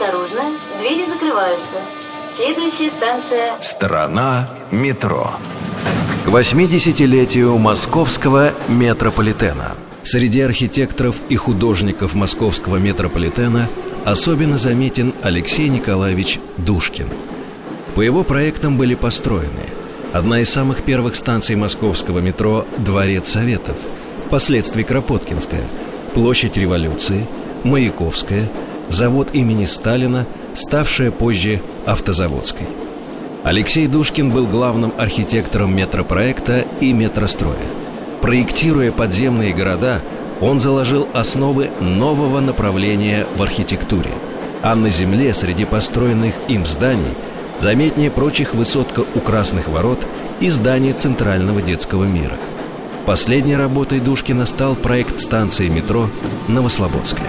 Осторожно, двери закрываются. Следующая станция... Страна метро. К 80-летию московского метрополитена. Среди архитекторов и художников московского метрополитена особенно заметен Алексей Николаевич Душкин. По его проектам были построены одна из самых первых станций московского метро «Дворец Советов», впоследствии Кропоткинская, площадь Революции, Маяковская, завод имени Сталина, ставшая позже Автозаводской. Алексей Душкин был главным архитектором метропроекта и метростроя. Проектируя подземные города, он заложил основы нового направления в архитектуре. А на земле среди построенных им зданий заметнее прочих высотка у Красных ворот и здание Центрального детского мира. Последней работой Душкина стал проект станции метро Новослободская.